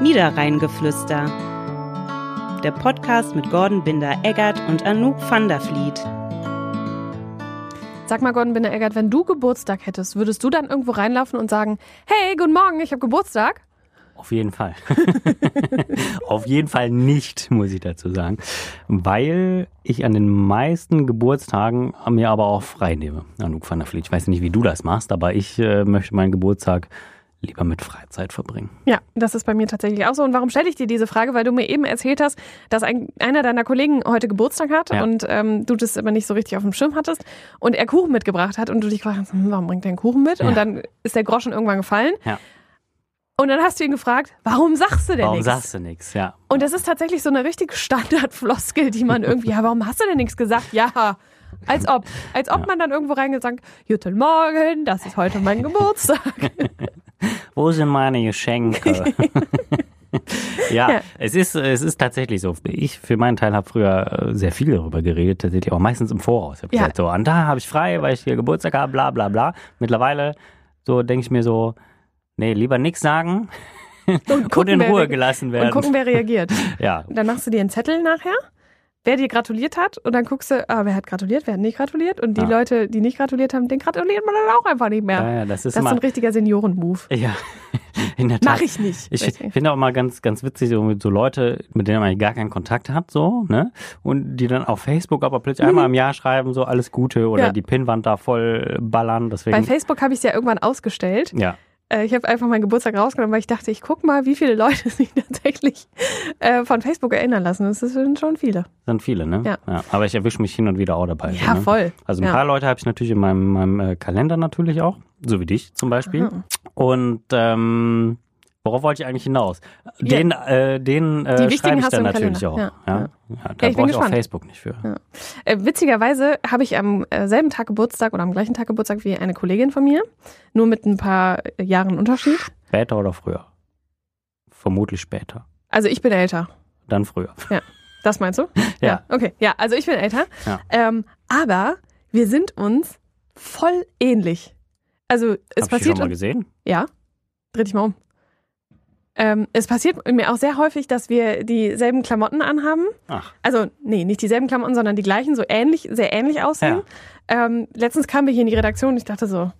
Niederrheingeflüster. Der Podcast mit Gordon Binder-Eggert und Anouk van der Vliet. Sag mal, Gordon Binder-Eggert, wenn du Geburtstag hättest, würdest du dann irgendwo reinlaufen und sagen, hey, guten Morgen, ich habe Geburtstag? Auf jeden Fall. Auf jeden Fall nicht, muss ich dazu sagen. Weil ich an den meisten Geburtstagen mir aber auch frei nehme. Anouk van der Vliet. Ich weiß nicht, wie du das machst, aber ich äh, möchte meinen Geburtstag lieber mit Freizeit verbringen. Ja, das ist bei mir tatsächlich auch so. Und warum stelle ich dir diese Frage? Weil du mir eben erzählt hast, dass ein, einer deiner Kollegen heute Geburtstag hat Ja. und ähm, du das aber nicht so richtig auf dem Schirm hattest und er Kuchen mitgebracht hat und du dich gefragt hast, hm, warum bringt er einen Kuchen mit? Ja. Und dann ist der Groschen irgendwann gefallen. Ja. Und dann hast du ihn gefragt, warum sagst du denn Warum nichts? sagst du nichts? Ja. Und das ist tatsächlich so eine richtig Standardfloskel, die man irgendwie, ja, warum hast du denn nichts gesagt? Ja, als ob. Als ob man dann irgendwo reingesagt, guten Morgen, das ist heute mein Geburtstag. Wo sind meine Geschenke? ja, Ja. Es, ist, es ist tatsächlich so. Ich für meinen Teil habe früher äh, sehr viel darüber geredet, tatsächlich auch meistens im Voraus. Ich habe Ja. gesagt, so, und da habe ich frei, weil ich hier Geburtstag habe, bla bla bla. Mittlerweile so denke ich mir so, nee, lieber nichts sagen und, gucken, in wer Ruhe gelassen Und werden. gucken, wer reagiert. ja, Und dann machst du dir einen Zettel nachher, wer dir gratuliert hat. Und dann guckst du, ah, wer hat gratuliert, wer hat nicht gratuliert. Und die Ja. Leute, die nicht gratuliert haben, den gratuliert man dann auch einfach nicht mehr. ja, ja, das ist das ist so ein richtiger Senioren-Move. ja, in der Tat. Mach ich nicht. Ich finde auch mal ganz, ganz witzig, so, mit so Leute, mit denen man eigentlich gar keinen Kontakt hat, so, ne? Und die dann auf Facebook aber plötzlich einmal im Jahr schreiben, so alles Gute oder Mhm. Die Pinnwand da voll ballern. Bei Deswegen. Facebook habe ich es ja irgendwann ausgestellt. Ja, Äh, Ich habe einfach meinen Geburtstag rausgenommen, weil ich dachte, ich guck mal, wie viele Leute sich tatsächlich äh, von Facebook erinnern lassen. Das sind schon viele. sind viele, ne? Ja. Aber ich erwische mich hin und wieder auch dabei. Ja, ne? voll. Also ein Ja. paar Leute habe ich natürlich in meinem, meinem äh, Kalender natürlich auch, so wie dich zum Beispiel. Aha. Und ähm, worauf wollte ich eigentlich hinaus? Den, äh, den äh, schreibe ich hast du dann natürlich Kalender. auch. Ja, Ja, ja. ja. da Ja, brauche ich auch. Facebook nicht für. Äh, witzigerweise habe ich am äh, selben Tag Geburtstag oder am gleichen Tag Geburtstag wie eine Kollegin von mir. Nur mit ein paar äh, Jahren Unterschied. Später oder früher? Vermutlich später. Also ich bin älter. Dann früher. Das meinst du? Ja. Okay, ja, also ich bin älter. Ja. Ähm, aber wir sind uns voll ähnlich. Also es Hab ich die passiert schon mal gesehen? ja, dreh dich mal um. Ähm, es passiert mir auch sehr häufig, dass wir dieselben Klamotten anhaben. Ach, Also, nee, nicht dieselben Klamotten, sondern die gleichen, so ähnlich, sehr ähnlich aussehen. Ähm, letztens kamen wir hier in die Redaktion und ich dachte so,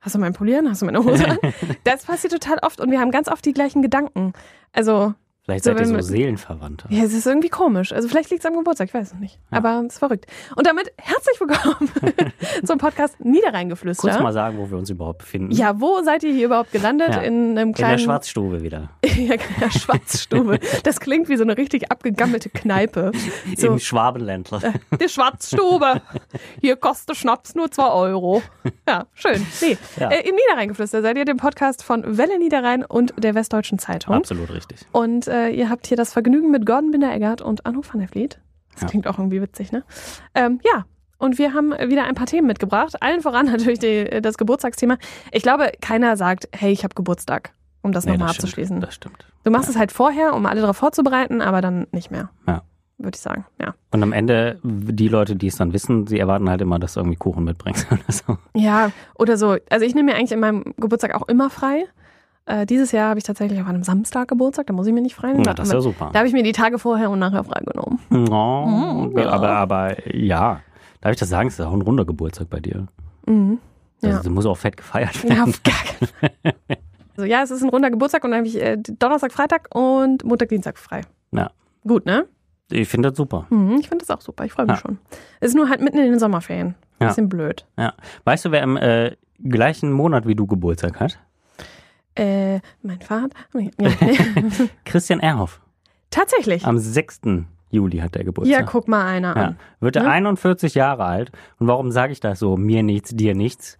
hast du meinen Polieren? Hast du meine Hose an? das passiert total oft und wir haben ganz oft die gleichen Gedanken. Also, vielleicht So, seid ihr so wir- Seelenverwandte. ja, es ist irgendwie komisch. Also vielleicht liegt es am Geburtstag, ich weiß es nicht. Ja. Aber es ist verrückt. Und damit herzlich willkommen zum Podcast Niederrheingeflüster. Kurz mal sagen, wo wir uns überhaupt befinden. ja, wo seid ihr hier überhaupt gelandet? Ja. In einem In der kleinen Schwarzstube wieder. ja, in der Schwarzstube. Das klingt wie so eine richtig abgegammelte Kneipe. So, Im Schwabenländler. die Schwarzstube. Hier kostet Schnaps nur 2 Euro. Ja, schön. Nee. Ja. Äh, Im Niederrheingeflüster seid ihr dem Podcast von Welle Niederrhein und der Westdeutschen Zeitung. Absolut richtig. Und äh, ihr habt hier das Vergnügen mit Gordon Binder-Eggert und Anno van der Vliet. Das Ja. klingt auch irgendwie witzig, ne? Ähm, ja. Und wir haben wieder ein paar Themen mitgebracht. Allen voran natürlich die, das Geburtstagsthema. Ich glaube, keiner sagt, hey, ich habe Geburtstag, um das Nee, nochmal das stimmt. abzuschließen. Das stimmt. Du machst es halt vorher, um alle darauf vorzubereiten, aber dann nicht mehr. Ja. Würde ich sagen, ja. Und am Ende, die Leute, die es dann wissen, sie erwarten halt immer, dass du irgendwie Kuchen mitbringst oder so. Ja, oder so. Also ich nehme mir eigentlich in meinem Geburtstag auch immer frei. Äh, dieses Jahr habe ich tatsächlich auf einem Samstag Geburtstag, da muss ich mir nicht frei nehmen. Ja, das ist ja super. Da habe ich mir die Tage vorher und nachher freigenommen. Oh, ja. aber, aber ja, darf ich das sagen? Es ist auch ein runder Geburtstag bei dir. Mhm. Also, Ja. Du musst auch fett gefeiert Ja, werden. auf gar keinen Fall. Also ja, es ist ein runder Geburtstag und dann habe ich äh, Donnerstag, Freitag und Montag, Dienstag frei. Ja. Gut, ne? Ich finde das super. Mhm, ich finde das auch super. Ich freue mich Ja. schon. Es ist nur halt mitten in den Sommerferien. Ja. Bisschen blöd. Ja. Weißt du, wer im äh, gleichen Monat wie du Geburtstag hat? Äh, mein Vater. Ja. Christian Erhoff. Tatsächlich. Am 6. Juli hat er Geburtstag. Ja, guck mal einer Ja. an. Wird er Ne? 41 Jahre alt. Und warum sage ich das so? Mir nichts, dir nichts.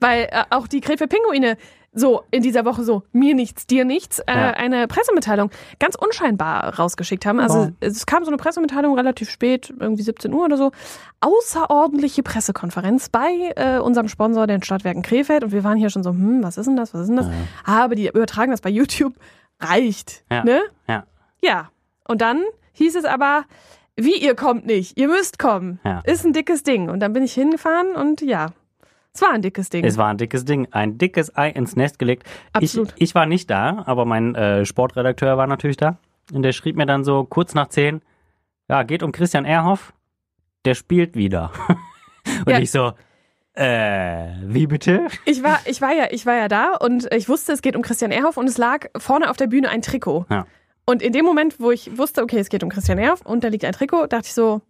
Weil äh, auch die Gräfe Pinguine so in dieser Woche so mir nichts, dir nichts, äh, Ja. eine Pressemitteilung ganz unscheinbar rausgeschickt haben. Also Oh. es kam so eine Pressemitteilung relativ spät, irgendwie 17 Uhr oder so. Außerordentliche Pressekonferenz bei äh, unserem Sponsor, den Stadtwerken Krefeld. Und wir waren hier schon so, hm, was ist denn das, was ist denn das? Ja. Ah, aber die übertragen das bei YouTube. Reicht. Ja. Ne? Ja. Ja. Und dann hieß es aber, wie ihr kommt nicht, ihr müsst kommen. Ja. Ist ein dickes Ding. Und dann bin ich hingefahren und ja, Es war ein dickes Ding. Es war ein dickes Ding. Ein dickes Ei ins Nest gelegt. Absolut. Ich, ich war nicht da, aber mein äh, Sportredakteur war natürlich da. Und der schrieb mir dann so kurz nach zehn, ja, geht um Christian Erhoff, der spielt wieder. und Ja. ich so, äh, wie bitte? Ich war, ich war ja, ich war ja da und ich wusste, es geht um Christian Ehrhoff und es lag vorne auf der Bühne ein Trikot. Ja. Und in dem Moment, wo ich wusste, okay, es geht um Christian Ehrhoff und da liegt ein Trikot, dachte ich so,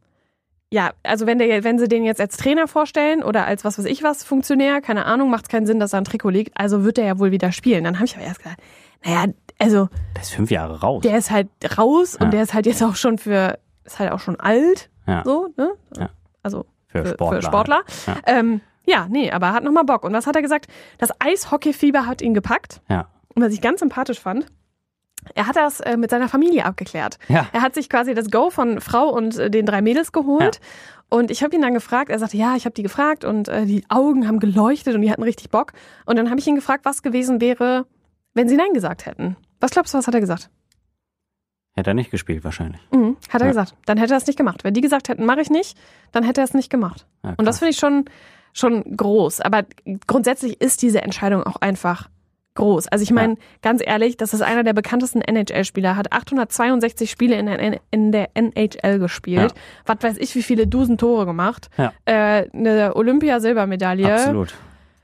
ja, also wenn der, wenn sie den jetzt als Trainer vorstellen oder als was weiß ich was Funktionär, keine Ahnung, macht es keinen Sinn, dass da ein Trikot liegt. Also wird der ja wohl wieder spielen. Dann habe ich aber erst gesagt, naja, also Der ist fünf Jahre raus. der ist halt raus Ja. und der ist halt jetzt auch schon für, ist halt auch schon alt, Ja. so, ne? Ja. Also für, für, Sportler. für Sportler. Ja. Ähm, ja, nee, aber er hat nochmal Bock. Und was hat er gesagt? Das Eishockeyfieber hat ihn gepackt. Ja. Und was ich ganz sympathisch fand, er hat das äh, mit seiner Familie abgeklärt. Ja. Er hat sich quasi das Go von Frau und äh, den drei Mädels geholt. Und ich habe ihn dann gefragt, er sagte, ja, ich habe die gefragt und äh, die Augen haben geleuchtet und die hatten richtig Bock. Und dann habe ich ihn gefragt, was gewesen wäre, wenn sie Nein gesagt hätten. Was glaubst du, was hat er gesagt? Hätte er nicht gespielt wahrscheinlich. Mhm, hat er Ja. gesagt. Dann hätte er es nicht gemacht. Wenn die gesagt hätten, mache ich nicht, dann hätte er es nicht gemacht. Ja, Und das finde ich schon, schon groß. Aber grundsätzlich ist diese Entscheidung auch einfach groß. Also ich meine, ganz ehrlich, das ist einer der bekanntesten NHL-Spieler, hat 862 Spiele in der, N- in der NHL gespielt. Was weiß ich, wie viele Dusen Tore gemacht. Ja. Äh, eine Olympia-Silbermedaille. Absolut.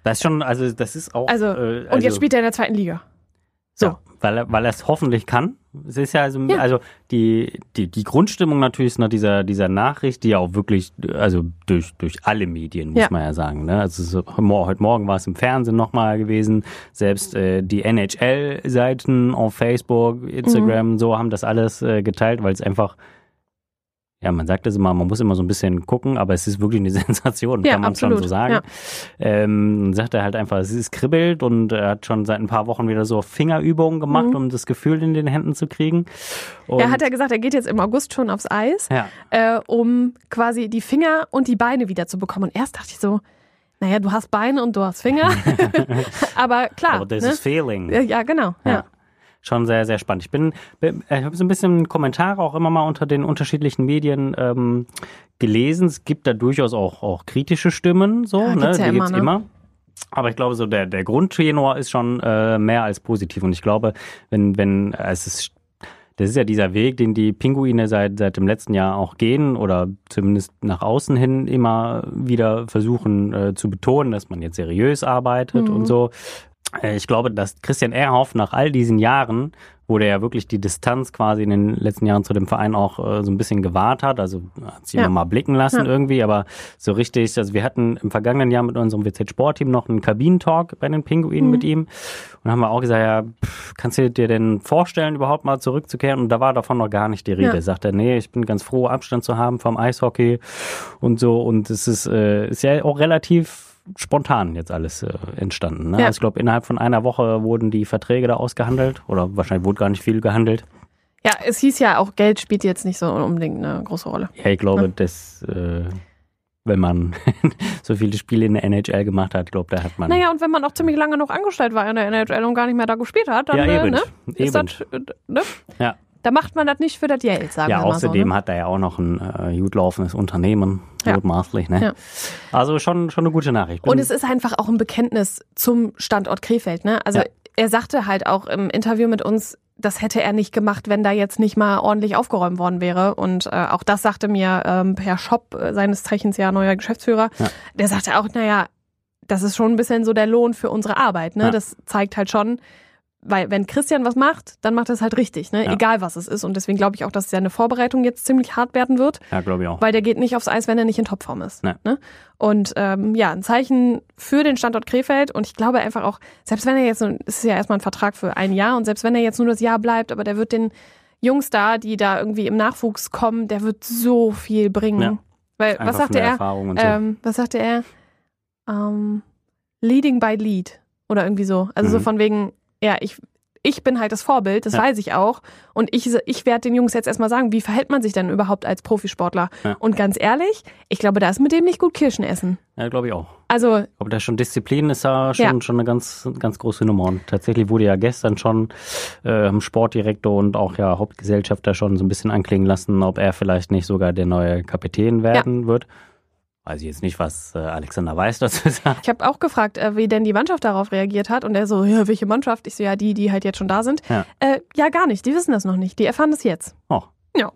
Das ist schon, also das ist auch. Also, äh, Und jetzt spielt er in der zweiten Liga. So. Ja, weil er, weil er es hoffentlich kann. Es ist ja also, Ja. also die, die, die Grundstimmung natürlich ist nach dieser, dieser Nachricht, die ja auch wirklich, also durch, durch alle Medien, muss Ja. man ja sagen. Ne? Also so, heute Morgen war es im Fernsehen nochmal gewesen. Selbst äh, die NHL-Seiten auf Facebook, Instagram, Mhm. so haben das alles äh, geteilt, weil es einfach ja, man sagt es immer, man muss immer so ein bisschen gucken, aber es ist wirklich eine Sensation, Ja, kann man absolut. schon so sagen. Ja. Ähm, dann sagt er halt einfach, es ist kribbelt und er hat schon seit ein paar Wochen wieder so Fingerübungen gemacht, Mhm. um das Gefühl in den Händen zu kriegen. Und, Er hat ja gesagt, er geht jetzt im August schon aufs Eis. ja, äh, um quasi die Finger und die Beine wieder zu bekommen. Und erst dachte ich so, naja, du hast Beine und du hast Finger. aber klar. aber das ne? ist Feeling. Ja, ja, genau. Ja. Schon sehr, sehr spannend. Ich bin, bin- ich habe so ein bisschen Kommentare auch immer mal unter den unterschiedlichen Medien ähm, gelesen. Es gibt da durchaus auch, auch kritische Stimmen, so, Ja, ne? gibt's ja Die immer, gibt's ne? immer. Aber ich glaube, so der, der Grundtenor ist schon äh, mehr als positiv. Und ich glaube, wenn, wenn äh, es ist, das ist ja dieser Weg, den die Pinguine seit, seit dem letzten Jahr auch gehen oder zumindest nach außen hin immer wieder versuchen äh, zu betonen, dass man jetzt seriös arbeitet Mhm. und so. Äh, Ich glaube, dass Christian Ehrhoff nach all diesen Jahren, wo der ja wirklich die Distanz quasi in den letzten Jahren zu dem Verein auch äh, so ein bisschen gewahrt hat, also hat sich Ja. immer mal blicken lassen Ja. irgendwie, aber so richtig, also wir hatten im vergangenen Jahr mit unserem WZ Sportteam noch einen Kabinentalk bei den Pinguinen Mhm. mit ihm und haben wir auch gesagt, ja, pff, kannst du dir denn vorstellen, überhaupt mal zurückzukehren? Und da war davon noch gar nicht die Rede. Ja. Sagt er, nee, ich bin ganz froh, Abstand zu haben vom Eishockey und so und es ist, äh, ist ja auch relativ spontan jetzt alles äh, entstanden. Ne? Ja. Also ich glaube, innerhalb von einer Woche wurden die Verträge da ausgehandelt oder wahrscheinlich wurde gar nicht viel gehandelt. ja, es hieß ja auch, Geld spielt jetzt nicht so unbedingt eine große Rolle. Ja, ich glaube, Ja. dass äh, wenn man so viele Spiele in der NHL gemacht hat, glaube da hat man Naja, und wenn man auch ziemlich lange noch angestellt war in der NHL und gar nicht mehr da gespielt hat, dann ja äh, eben, ne, ist eben. das, äh, ne? Ja. Da macht man das nicht für das Geld, sagen Ja, wir mal außerdem so. Ne? hat er ja auch noch ein äh, gut laufendes Unternehmen, Ja. mutmaßlich, ne? Ja. Also schon schon eine gute Nachricht. Bin- Und es ist einfach auch ein Bekenntnis zum Standort Krefeld. Ne? Also Ja. er sagte halt auch im Interview mit uns, das hätte er nicht gemacht, wenn da jetzt nicht mal ordentlich aufgeräumt worden wäre. Und äh, auch das sagte mir ähm, Herr Schopp, äh, seines Zeichens ja neuer Geschäftsführer, Ja. der sagte auch, naja, das ist schon ein bisschen so der Lohn für unsere Arbeit. Ne? Ja. Das zeigt halt schon, weil wenn Christian was macht, dann macht er es halt richtig, ne? Ja. egal was es ist. Und deswegen glaube ich auch, dass seine Vorbereitung jetzt ziemlich hart werden wird. ja, glaube ich auch. Weil der geht nicht aufs Eis, wenn er nicht in Topform ist. Nee. Ne? Und ähm, ja, ein Zeichen für den Standort Krefeld. Und ich glaube einfach auch, selbst wenn er jetzt, es ist ja erstmal ein Vertrag für ein Jahr, und selbst wenn er jetzt nur das Jahr bleibt, aber der wird den Jungs da, die da irgendwie im Nachwuchs kommen, der wird so viel bringen. Ja. Weil, Einfach was sagte er? So. Ähm, was sagte er? Ähm, leading by lead. Oder irgendwie so. Also so Mhm. von wegen, ja, ich, ich bin halt das Vorbild, das Ja. weiß ich auch. Und ich, ich werde den Jungs jetzt erstmal sagen, wie verhält man sich denn überhaupt als Profisportler? Ja. Und ganz ehrlich, ich glaube, da ist mit dem nicht gut Kirschen essen. Ja, glaube ich auch. Also, Aber da schon Disziplin ist da schon, Ja. schon eine ganz, ganz große Nummer. Und tatsächlich wurde ja gestern schon ähm, Sportdirektor und auch ja Hauptgesellschafter schon so ein bisschen anklingen lassen, ob er vielleicht nicht sogar der neue Kapitän werden wird. Weiß ich jetzt nicht, was äh, Alexander Weiß dazu sagt. Ich habe auch gefragt, äh, wie denn die Mannschaft darauf reagiert hat. Und er so, ja, welche Mannschaft? Ich so, ja, die, die halt jetzt schon da sind. Ja. Äh, ja, gar nicht. Die wissen das noch nicht. Die erfahren das jetzt. Oh. Ja.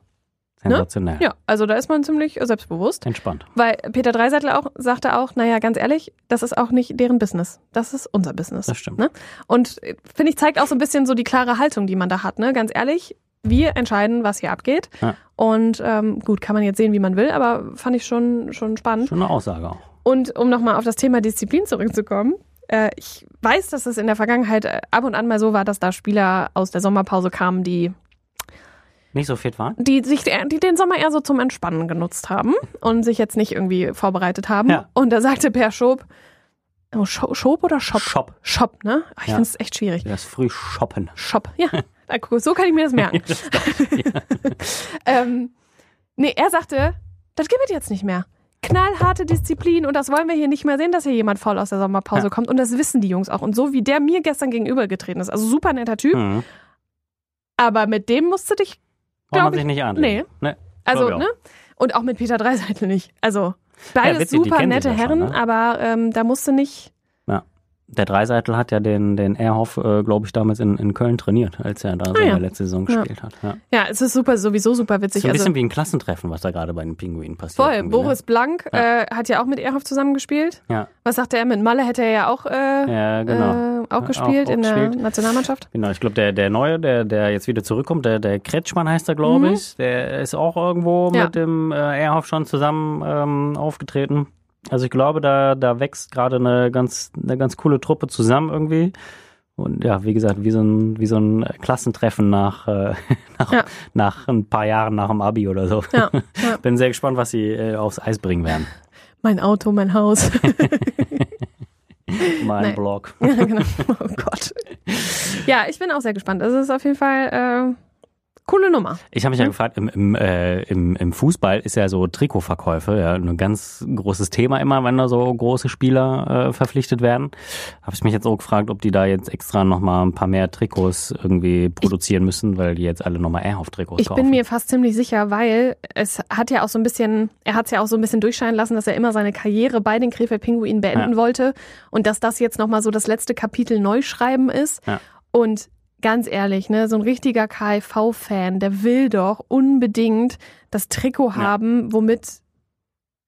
Sensationell. Ja, also da ist man ziemlich äh, selbstbewusst. Entspannt. Weil Peter Dreiseitel auch sagte auch, naja, ganz ehrlich, das ist auch nicht deren Business. Das ist unser Business. Das stimmt. Ne? Und finde ich, zeigt auch so ein bisschen so die klare Haltung, die man da hat. Ne? Ganz ehrlich, wir entscheiden, was hier abgeht. Ja. Und ähm, gut, kann man jetzt sehen, wie man will, aber fand ich schon, schon spannend. Schon eine Aussage auch. Und um nochmal auf das Thema Disziplin zurückzukommen, äh, ich weiß, dass es in der Vergangenheit äh, ab und an mal so war, dass da Spieler aus der Sommerpause kamen, die, Nicht so fit waren? die sich die den Sommer eher so zum Entspannen genutzt haben und sich jetzt nicht irgendwie vorbereitet haben. Ja. Und da sagte Per Schob, oh, Scho- Schob oder Shop? Shop. Shop, ne? Ach, Ich Ja. finde es echt schwierig. Das früh shoppen. Shop, ja. Da, guck, so kann ich mir das merken. ähm, nee, er sagte, das gibt es jetzt nicht mehr. Knallharte Disziplin und das wollen wir hier nicht mehr sehen, dass hier jemand faul aus der Sommerpause Ja. kommt. Und das wissen die Jungs auch. Und so wie der mir gestern gegenübergetreten ist, also super netter Typ, Hm. aber mit dem musst du dich, Braucht man ich- sich nicht anlegen. Nee. also, Glaub ich ne? Und auch mit Peter Dreiseitel nicht. Also, beides witzig, die super nette ja schon, Herren, ne? aber ähm, da musst du nicht. Der Dreiseitel hat ja den, den Erhoff, äh, glaube ich, damals in, in Köln trainiert, als er da Ah, seine ja. letzte Saison Ja. gespielt hat. Ja. Ja, es ist super, sowieso super Das witzig. ist ein Also, bisschen wie ein Klassentreffen, was da gerade bei den Pinguinen passiert. Voll, irgendwie, Boris Blank Ja. äh, hat ja auch mit Erhoff zusammengespielt. Ne? Ja, Was sagte er mit Malle? Hätte er ja auch, äh, ja genau. äh, auch gespielt auch in der gespielt. Nationalmannschaft. Genau, ich glaube, der, der Neue, der, der jetzt wieder zurückkommt, der, der Kretschmann heißt er, glaube Mhm. ich, der ist auch irgendwo Ja. mit dem äh, Erhoff schon zusammen ähm, aufgetreten. Also ich glaube, da, da wächst gerade eine ganz, eine ganz coole Truppe zusammen irgendwie. Und ja, wie gesagt, wie so ein, wie so ein Klassentreffen nach, äh, nach, Ja. nach ein paar Jahren nach dem Abi oder so. Ja, ja. Bin sehr gespannt, was sie äh, aufs Eis bringen werden. Mein Auto, mein Haus. Mein Nein. Blog. ja, genau. Oh Gott. Ja, ich bin auch sehr gespannt. Es ist auf jeden Fall äh, coole Nummer. Ich habe mich ja gefragt, im, im, äh, im, im Fußball ist ja so Trikotverkäufe ja ein ganz großes Thema immer, wenn da so große Spieler äh, verpflichtet werden. Habe ich mich jetzt auch gefragt, ob die da jetzt extra nochmal ein paar mehr Trikots irgendwie produzieren müssen, weil die jetzt alle nochmal Airhoff-Trikots Ich kaufen. bin mir fast ziemlich sicher, weil es hat ja auch so ein bisschen, er hat es ja auch so ein bisschen durchscheinen lassen, dass er immer seine Karriere bei den Krefeld Pinguinen beenden Ja. wollte und dass das jetzt nochmal so das letzte Kapitel Neuschreiben ist. Ja. Und ganz ehrlich, ne, so ein richtiger KIV-Fan, der will doch unbedingt das Trikot Ja. haben, womit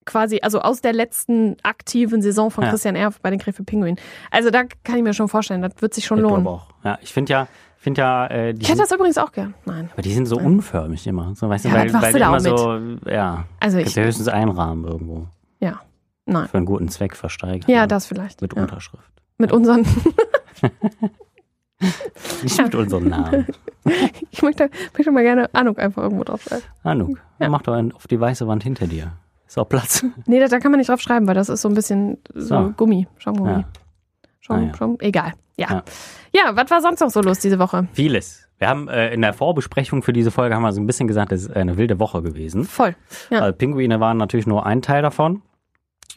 quasi, also aus der letzten aktiven Saison von Ja. Christian Erf bei den Krefeld Pinguinen. Also da kann ich mir schon vorstellen, das wird sich schon ich lohnen. auch. Ja, ich finde ja, finde ja, äh, die Ich hätte das übrigens auch gern. Nein. aber die sind so unförmig immer. So, weißt du, Ja, weil, das machst weil du da immer so, ja, Also ich, ja höchstens einrahmen irgendwo. ja, nein. Für einen guten Zweck versteigert. Ja, das vielleicht. Mit ja. Unterschrift. Mit unseren. Nicht mit unserem Namen. ich möchte, möchte mal gerne Anuk einfach irgendwo drauf schreiben. Anuk, Ja. mach doch einen auf die weiße Wand hinter dir. Ist auch Platz. Nee, da, da kann man nicht drauf schreiben, weil das ist so ein bisschen so So. Gummi, Schaumgummi. Ja. Schaum, Ah, ja. Schaum, egal. Ja. Ja. was war sonst noch so los diese Woche? Vieles. Wir haben äh, in der Vorbesprechung für diese Folge haben wir so ein bisschen gesagt, es ist eine wilde Woche gewesen. Voll. Ja. Also Pinguine waren natürlich nur ein Teil davon.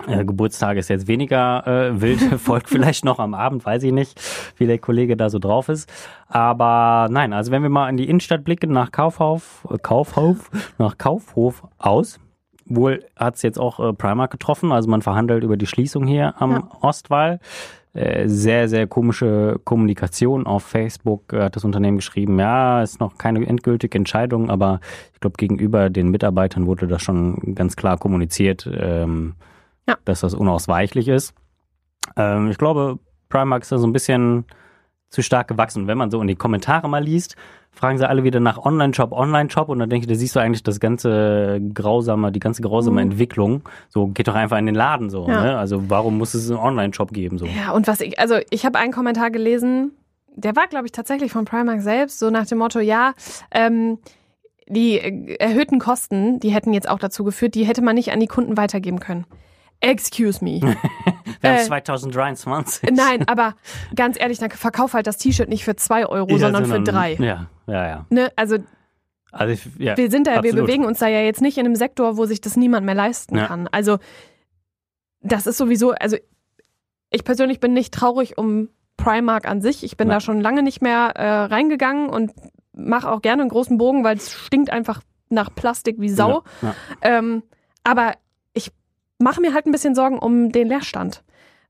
Äh, Geburtstag ist jetzt weniger äh, wild, folgt vielleicht noch am Abend, weiß ich nicht, wie der Kollege da so drauf ist. Aber nein, also wenn wir mal in die Innenstadt blicken, nach Kaufhof, äh, Kaufhof, nach Kaufhof aus. Wohl hat es jetzt auch äh, Primark getroffen, also man verhandelt über die Schließung hier am Ja. Ostwall. Äh, sehr, sehr komische Kommunikation auf Facebook äh, hat das Unternehmen geschrieben, ja, ist noch keine endgültige Entscheidung, aber ich glaube, gegenüber den Mitarbeitern wurde das schon ganz klar kommuniziert, ähm, Ja. dass das unausweichlich ist. Ähm, ich glaube, Primark ist da so ein bisschen zu stark gewachsen. Wenn man so in die Kommentare mal liest, fragen sie alle wieder nach Online-Shop, Online-Shop und dann denke ich, da siehst du eigentlich das ganze grausame, die ganze grausame Mhm. Entwicklung. So, geht doch einfach in den Laden so. Ja. Ne? Also warum muss es einen Online-Shop geben? So. Ja, und was ich, also ich habe einen Kommentar gelesen, der war, glaube ich, tatsächlich von Primark selbst, so nach dem Motto, ja, ähm, die äh, erhöhten Kosten, die hätten jetzt auch dazu geführt, die hätte man nicht an die Kunden weitergeben können. Excuse me. Wir haben äh, 2023. Nein, aber ganz ehrlich, dann verkauf halt das T-Shirt nicht für zwei Euro, sondern für drei. Ja, ja, ja. Ne? Also Also ich, ja. wir sind da, wir bewegen uns da ja jetzt nicht in einem Sektor, wo sich das niemand mehr leisten Ja. kann. Also das ist sowieso, also ich persönlich bin nicht traurig um Primark an sich. Ich bin Ja. da schon lange nicht mehr äh, reingegangen und mache auch gerne einen großen Bogen, weil es stinkt einfach nach Plastik wie Sau. Ja, ja. Ähm, aber mache mir halt ein bisschen Sorgen um den Leerstand.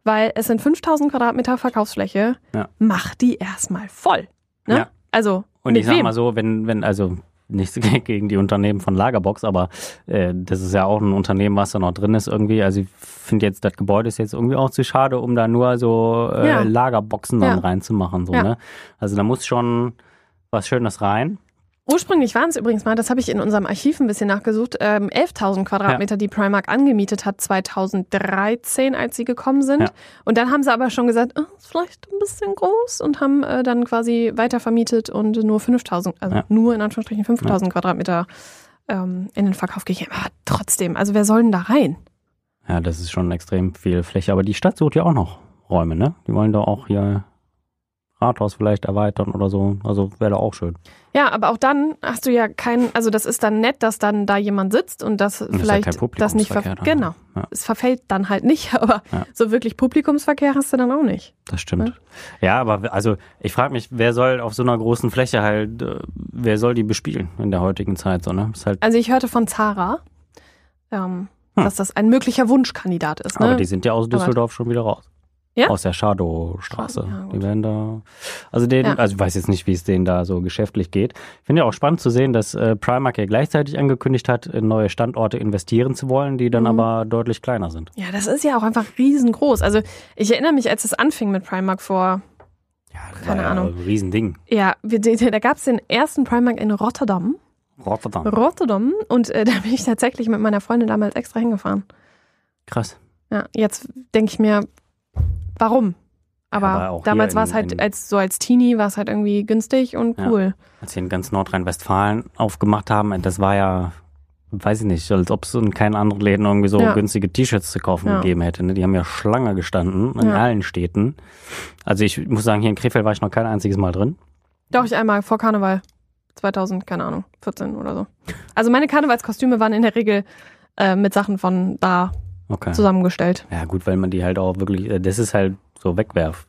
Weil es sind 5000 Quadratmeter Verkaufsfläche. Ja. Mach die erstmal voll. Ne? Ja. Also, Und ich sag wem? mal so, wenn, wenn, also nichts gegen die Unternehmen von Lagerbox, aber äh, das ist ja auch ein Unternehmen, was da noch drin ist irgendwie. Also ich finde jetzt, das Gebäude ist jetzt irgendwie auch zu schade, um da nur so äh, Ja. Lagerboxen dann reinzumachen. So, ne? Also da muss schon was Schönes rein. Ursprünglich waren es übrigens mal, das habe ich in unserem Archiv ein bisschen nachgesucht, ähm, 11.000 Quadratmeter, die Primark angemietet hat 2013, als sie gekommen sind. Ja. Und dann haben sie aber schon gesagt, oh, ist vielleicht ein bisschen groß und haben äh, dann quasi weiter vermietet und nur 5.000, also Ja. nur in Anführungsstrichen 5.000 Quadratmeter ähm, in den Verkauf gegeben. Aber trotzdem, also wer soll denn da rein? Ja, das ist schon extrem viel Fläche. Aber die Stadt sucht ja auch noch Räume, ne? Die wollen da auch hier Rathaus vielleicht erweitern oder so. Also wäre da auch schön. Ja, aber auch dann hast du ja keinen, also das ist dann nett, dass dann da jemand sitzt und das ist ja vielleicht kein das nicht ver Publikumsverkehr dann. genau. Ja. Es verfällt dann halt nicht, aber Ja. so wirklich Publikumsverkehr hast du dann auch nicht. Das stimmt. Ja, aber also ich frage mich, wer soll auf so einer großen Fläche halt, äh, wer soll die bespielen in der heutigen Zeit so, ne? Halt, Also ich hörte von Zara, ähm, Hm. dass das ein möglicher Wunschkandidat ist. Ne? aber die sind ja aus Aber- Düsseldorf schon wieder raus. Ja? Aus der Schadowstraße. Ja, gut. die werden da. Also den, Ja. also ich weiß jetzt nicht, wie es denen da so geschäftlich geht. Ich finde ja auch spannend zu sehen, dass äh, Primark ja gleichzeitig angekündigt hat, in neue Standorte investieren zu wollen, die dann Mhm. aber deutlich kleiner sind. ja, das ist ja auch einfach riesengroß. Also ich erinnere mich, als es anfing mit Primark vor, Ja, das Keine war ja Ahnung. Ein Riesending. ja, wir, da gab es den ersten Primark in Rotterdam. Rotterdam. Rotterdam. Und äh, da bin ich tatsächlich mit meiner Freundin damals extra hingefahren. Krass. Ja, jetzt denke ich mir, warum? Aber, aber damals war es halt, als so als Teenie war es halt irgendwie günstig und Ja. cool. Als wir in ganz Nordrhein-Westfalen aufgemacht haben, das war ja, weiß ich nicht, als ob es in keinen anderen Läden irgendwie so Ja. günstige T-Shirts zu kaufen Ja. gegeben hätte. Ne? Die haben ja Schlange gestanden in Ja. allen Städten. Also ich muss sagen, hier in Krefeld war ich noch kein einziges Mal drin. Doch, ich einmal vor Karneval. 2000, keine Ahnung, 14 oder so. Also meine Karnevalskostüme waren in der Regel äh, mit Sachen von da Okay. zusammengestellt. Ja gut, weil man die halt auch wirklich, äh, das ist halt so Wegwerf.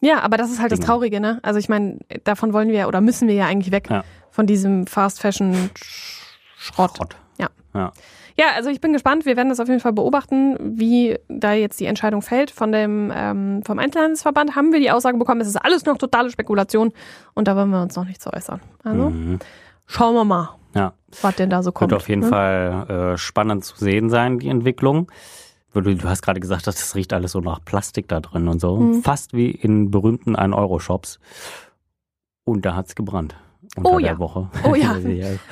Ja, aber das ist halt das Dinge. Traurige, ne? Also ich meine, davon wollen wir oder müssen wir ja eigentlich weg. Ja. Von diesem Fast Fashion Sch- Schrott. Schrott. Ja. Ja. Ja, also ich bin gespannt. Wir werden das auf jeden Fall beobachten, wie da jetzt die Entscheidung fällt. Von dem ähm, vom Einzelhandelsverband haben wir die Aussage bekommen, es ist alles noch totale Spekulation und da wollen wir uns noch nicht zu äußern. Also Mhm. schauen wir mal, Ja. was denn da so kommt. Wird auf jeden ne? Fall äh, spannend zu sehen sein, die Entwicklung. Du, du hast gerade gesagt, dass das riecht alles so nach Plastik da drin und so. Mhm. Fast wie in berühmten 1-Euro-Shops. Und da hat's gebrannt. Unter Oh der ja. Woche. Oh ja.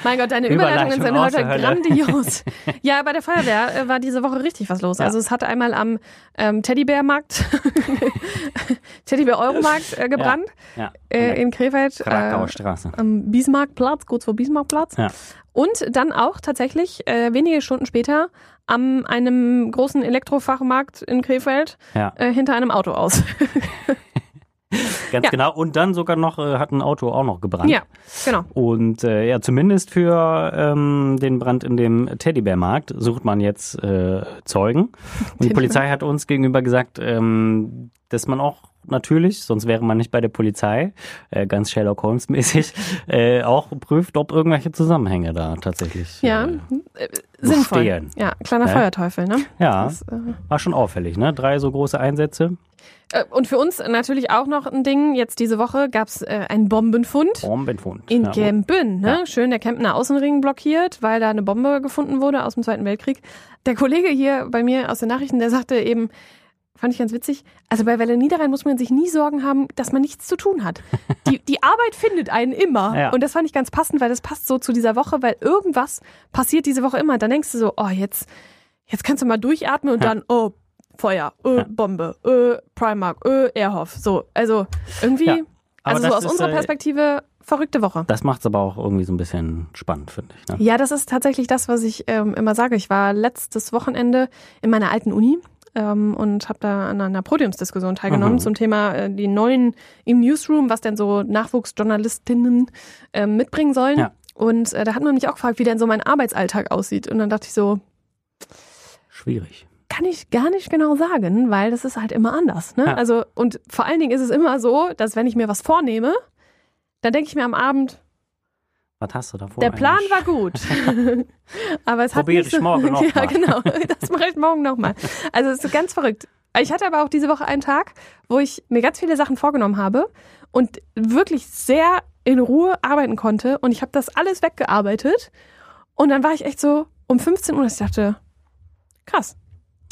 Mein Gott, deine Überleitungen Überleitung sind heute grandios. ja, bei der Feuerwehr äh, war diese Woche richtig was los. Ja. Also es hat einmal am ähm, Teddybärmarkt, Teddybär-Euromarkt äh, gebrannt Ja. äh, in Krefeld. Krakauer Äh, Straße. am Bismarckplatz, kurz vor Bismarckplatz. Ja. Und dann auch tatsächlich äh, wenige Stunden später am einem großen Elektrofachmarkt in Krefeld hinter einem Auto aus. ganz ja. genau. Und dann sogar noch äh, hat ein Auto auch noch gebrannt. ja, genau. Und äh, ja, zumindest für ähm, den Brand in dem Teddybärmarkt sucht man jetzt äh, Zeugen. Und die. Polizei hat uns gegenüber gesagt, ähm, dass man auch natürlich, sonst wäre man nicht bei der Polizei, äh, ganz Sherlock Holmes mäßig, äh, auch prüft, ob irgendwelche Zusammenhänge da tatsächlich. Ja, Äh, äh, sinnvoll. bestehen. Ja, kleiner Ne? Feuerteufel, ne? ja, Das, äh, war schon auffällig, ne? Drei so große Einsätze. Äh, Und für uns natürlich auch noch ein Ding. Jetzt diese Woche gab es äh, einen Bombenfund Bombenfund. in ja, Gembün. Ne? Ja. Schön der Kempner Außenring blockiert, weil da eine Bombe gefunden wurde aus dem Zweiten Weltkrieg. Der Kollege hier bei mir aus den Nachrichten, der sagte eben, fand ich ganz witzig, also bei Welle Niederrhein muss man sich nie Sorgen haben, dass man nichts zu tun hat. Die, die Arbeit findet einen immer. Ja. Und das fand ich ganz passend, weil das passt so zu dieser Woche, weil irgendwas passiert diese Woche immer. Dann denkst du so, oh, jetzt, jetzt kannst du mal durchatmen und Ja. dann, oh, Feuer, äh, Ja. Bombe, äh, Primark, äh, Airhoff. So, also irgendwie, Ja. Also so aus ist, unserer äh, Perspektive, verrückte Woche. Das macht's aber auch irgendwie so ein bisschen spannend, finde ich. Ne? Ja, das ist tatsächlich das, was ich ähm, immer sage. Ich war letztes Wochenende in meiner alten Uni ähm, und habe da an einer Podiumsdiskussion teilgenommen Mhm. zum Thema äh, die neuen im Newsroom, was denn so Nachwuchsjournalistinnen ähm, mitbringen sollen. Ja. Und äh, da hat man mich auch gefragt, wie denn so mein Arbeitsalltag aussieht. Und dann dachte ich so, Schwierig. Kann ich gar nicht genau sagen, weil das ist halt immer anders. Ne? Ja. Also, und vor allen Dingen ist es immer so, dass wenn ich mir was vornehme, dann denke ich mir am Abend, Was hast du da vor? Der Plan eigentlich? war gut. aber es hat Probier nicht ich morgen noch Ja, mal. genau. Das mache ich morgen nochmal. Also es ist ganz verrückt. Ich hatte aber auch diese Woche einen Tag, wo ich mir ganz viele Sachen vorgenommen habe und wirklich sehr in Ruhe arbeiten konnte. Und ich habe das alles weggearbeitet. Und dann war ich echt so um 15 Uhr, dass ich dachte, krass.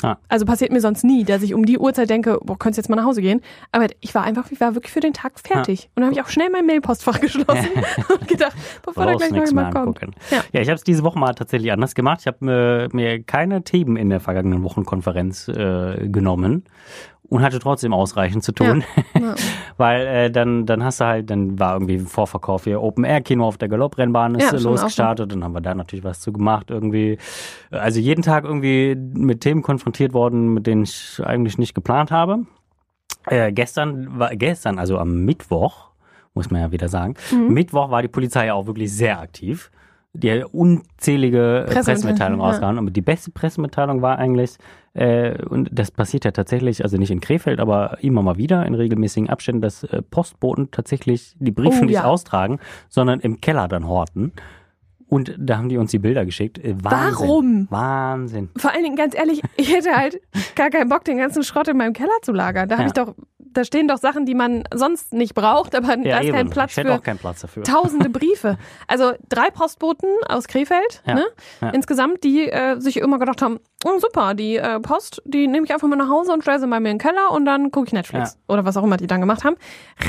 Ah. Also passiert mir sonst nie, dass ich um die Uhrzeit denke, boah, könntest jetzt mal nach Hause gehen. Aber ich war einfach, ich war wirklich für den Tag fertig. Und dann habe ich auch schnell mein Mailpostfach geschlossen und gedacht, bevor da gleich noch jemand kommt. Ja. Ja, ich habe es diese Woche mal tatsächlich anders gemacht. Ich habe mir, mir keine Themen in der vergangenen Wochenkonferenz äh, genommen und hatte trotzdem ausreichend zu tun, Ja. weil äh, dann dann hast du halt, dann war irgendwie Vorverkauf hier Open Air Kino auf der Galopprennbahn ist Ja, äh, losgestartet, dann haben wir da natürlich was zu gemacht irgendwie. Also jeden Tag irgendwie mit Themen konfrontiert worden, mit denen ich eigentlich nicht geplant habe. Äh, gestern war gestern, also am Mittwoch, muss man ja wieder sagen. Mhm. Mittwoch war die Polizei ja auch wirklich sehr aktiv. Die unzählige Pressemitteilung, Pressemitteilungen ja. rausgehauen. Aber die beste Pressemitteilung war eigentlich, äh, und das passiert ja tatsächlich, also nicht in Krefeld, aber immer mal wieder in regelmäßigen Abständen, dass äh, Postboten tatsächlich die Briefe Oh, nicht ja. austragen, sondern im Keller dann horten. Und da haben die uns die Bilder geschickt. Äh, Wahnsinn. Warum? Wahnsinn. Vor allen Dingen, ganz ehrlich, ich hätte halt gar keinen Bock, den ganzen Schrott in meinem Keller zu lagern. Da habe Ja. ich doch, da stehen doch Sachen, die man sonst nicht braucht, aber da ist kein Platz ich hätte für auch keinen Platz dafür. tausende Briefe. Also drei Postboten aus Krefeld, Ja, ne? ja. Insgesamt, die äh, sich immer gedacht haben, oh, super, die äh, Post, die nehme ich einfach mal nach Hause und stelle sie mal mir in den Keller und dann gucke ich Netflix. Oder was auch immer die dann gemacht haben.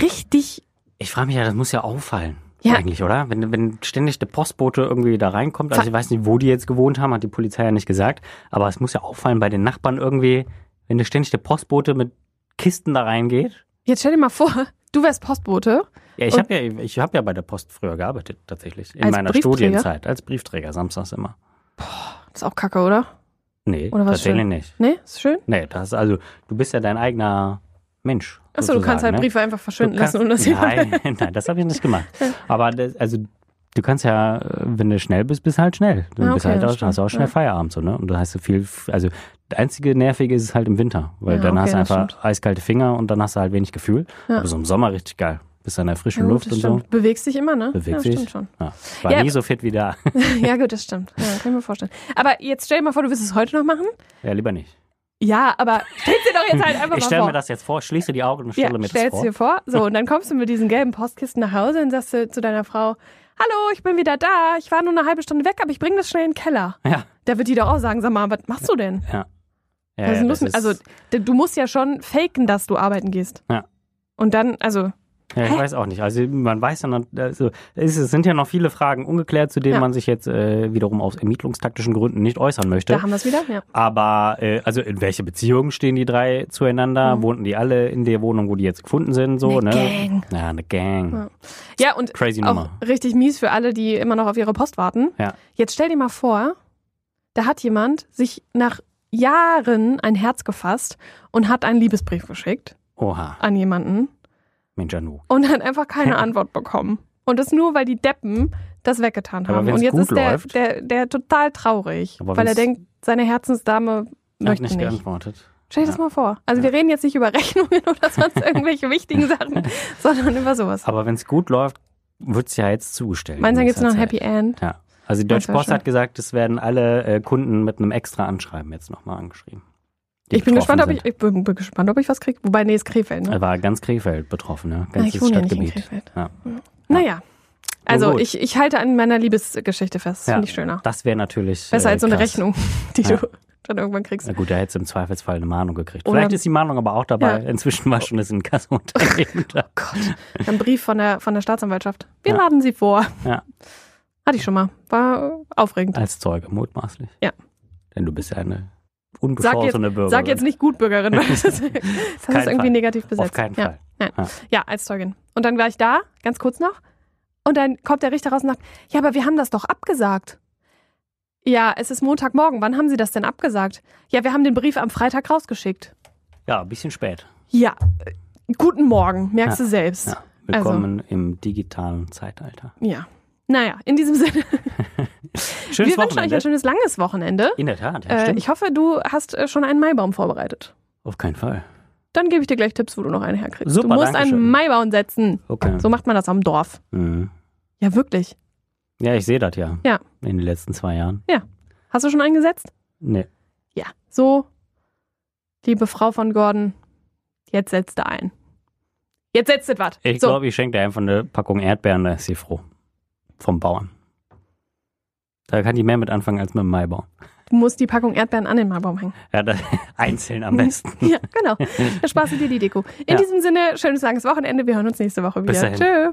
Richtig, Ich frage mich ja, das muss ja auffallen. Ja. Eigentlich, oder? Wenn, wenn ständig der Postbote irgendwie da reinkommt, also ich weiß nicht, wo die jetzt gewohnt haben, hat die Polizei ja nicht gesagt, aber es muss ja auffallen bei den Nachbarn irgendwie, wenn da ständig der Postbote mit Kisten da reingegeht. jetzt stell dir mal vor, du wärst Postbote. Ja, ich habe ja, ich hab ja bei der Post früher gearbeitet, tatsächlich. In meiner? Studienzeit, als Briefträger, samstags immer. Das ist auch kacke, oder? Nee, Oder was tatsächlich schön? nicht. Nee, ist schön. Nee, das also, du bist ja dein eigener Mensch. Achso, du kannst halt ne? Briefe einfach verschwinden Du kannst- lassen und das. Nein, nein, das habe ich nicht gemacht. Aber das, also du kannst ja, wenn du schnell bist, bist halt schnell. Du Ah, bist okay, halt das auch, hast auch schnell ja. Feierabend so, ne? Und da hast du viel, also das einzige nervige ist es halt im Winter, weil Ja, dann okay, hast du einfach stimmt. eiskalte Finger und dann hast du halt wenig Gefühl. Ja. Aber so im Sommer richtig geil. Bist an der frischen Ja, gut, Luft und stimmt. so. Bewegst dich immer, ne? Bewegst ja, dich. stimmt schon. Ja, war Ja, nie so fit wie da. Ja, gut, das stimmt. Ja, kann ich mir vorstellen. Aber jetzt stell dir mal vor, du willst es heute noch machen. ja, lieber nicht. Ja, aber stell dir doch jetzt halt einfach Ich mal stelle vor. mir das jetzt vor, schließe die Augen und ja, stelle mir das vor. dir vor. So, und dann kommst du mit diesen gelben Postkisten nach Hause und sagst du zu deiner Frau, hallo, ich bin wieder da. Ich war nur eine halbe Stunde weg, aber ich bringe das schnell in den Keller. Ja, Da wird die doch auch sagen, sag mal, was machst du denn? ja. Ja, ja, mit- also, du musst ja schon faken, dass du arbeiten gehst. Ja. Und dann, also, Ja, ich Hä? weiß auch nicht. Also man weiß ja noch, also es sind ja noch viele Fragen ungeklärt, zu denen Ja. man sich jetzt äh, wiederum aus ermittlungstaktischen Gründen nicht äußern möchte. da haben wir es wieder. Ja. Aber äh, also in welche Beziehung stehen die drei zueinander? Mhm. Wohnten die alle in der Wohnung, wo die jetzt gefunden sind? So, Eine ne? Gang. Ja, eine Gang. Ja. Ja, und Crazy auch Nummer. richtig mies für alle, die immer noch auf ihre Post warten. Ja. Jetzt stell dir mal vor, da hat jemand sich nach Jahren ein Herz gefasst und hat einen Liebesbrief geschickt Oha, an jemanden Mensch Anu. und hat einfach keine Antwort bekommen. Und das nur, weil die Deppen das weggetan haben. Und jetzt ist der, läuft- der, der total traurig, weil er denkt, seine Herzensdame Er möchte nicht nicht. geantwortet. Stell dir das Ja. mal vor. Also Ja. wir reden jetzt nicht über Rechnungen oder sonst irgendwelche wichtigen Sachen, sondern über sowas. Aber wenn es gut läuft, wird es ja jetzt zugestellt. Meinst du, dann gibt es noch ein Happy End? Ja. Also die Deutsche Post hat gesagt, es werden alle äh, Kunden mit einem extra Anschreiben jetzt nochmal angeschrieben. Ich bin gespannt, ob ich, ich bin, bin gespannt, ob ich was kriege. Wobei, nee, ist Krefeld, ne? Er war ganz Krefeld betroffen, ne? Na, Ganzes ich wohne ja nicht in Stadtgebiet. Krefeld. Ja. Naja. Also gut. ich, ich halte an meiner Liebesgeschichte fest. Das Ja. finde ich schöner. Das wäre natürlich. Besser äh, als so eine. Rechnung, die Ja. du dann irgendwann kriegst. Na gut, da hättest du im Zweifelsfall eine Mahnung gekriegt. Oder- Vielleicht ist die Mahnung aber auch dabei. Ja. Inzwischen war schon das Inkassounternehmen da. Gott. Ein Brief von der, von der Staatsanwaltschaft. Wir Ja. laden Sie vor. Ja. Hatte ich schon mal. War aufregend. Als Zeuge, mutmaßlich. Ja. Denn du bist ja eine unbescholtene Bürgerin. sag jetzt nicht Gutbürgerin, weil das ist, das ist irgendwie Fall. negativ besetzt. Auf keinen ja. Fall. Nein. Ja. Ja, als Zeugin. Und dann war ich da, ganz kurz noch. Und dann kommt der Richter raus und sagt, ja, aber wir haben das doch abgesagt. Ja, es ist Montagmorgen. Wann haben Sie das denn abgesagt? Ja, wir haben den Brief am Freitag rausgeschickt. Ja, ein bisschen spät. Ja, guten Morgen, merkst Ja. du selbst. Ja. Willkommen im digitalen Zeitalter. Ja. Naja, in diesem Sinne, Schönes wir wünschen euch ein schönes langes Wochenende. In der Tat, ja, Äh, ich hoffe, du hast äh, schon einen Maibaum vorbereitet. Auf keinen Fall. Dann gebe ich dir gleich Tipps, wo du noch einen herkriegst. Super, du musst danke schön. einen Maibaum setzen. Okay. So macht man das am Dorf. Mhm. Ja, wirklich. Ja, ich sehe das ja. Ja. In den letzten zwei Jahren. Ja. Hast du schon eingesetzt? Nee. Ja. So, liebe Frau von Gordon, jetzt setzt du ein. Jetzt setzt du was. Ich so. glaube, ich schenke dir einfach eine Packung Erdbeeren, da ist sie froh. Vom Bauern. Da kann die mehr mit anfangen als mit dem Maibaum. Du musst die Packung Erdbeeren an den Maibaum hängen. Ja, das, einzeln am besten. Ja, genau. Da sparst du dir die Deko. In Ja. diesem Sinne, schönes langes Wochenende. Wir hören uns nächste Woche wieder. Bis dahin. Tschö.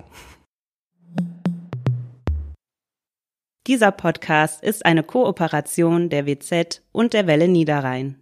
Dieser Podcast ist eine Kooperation der WZ und der Welle Niederrhein.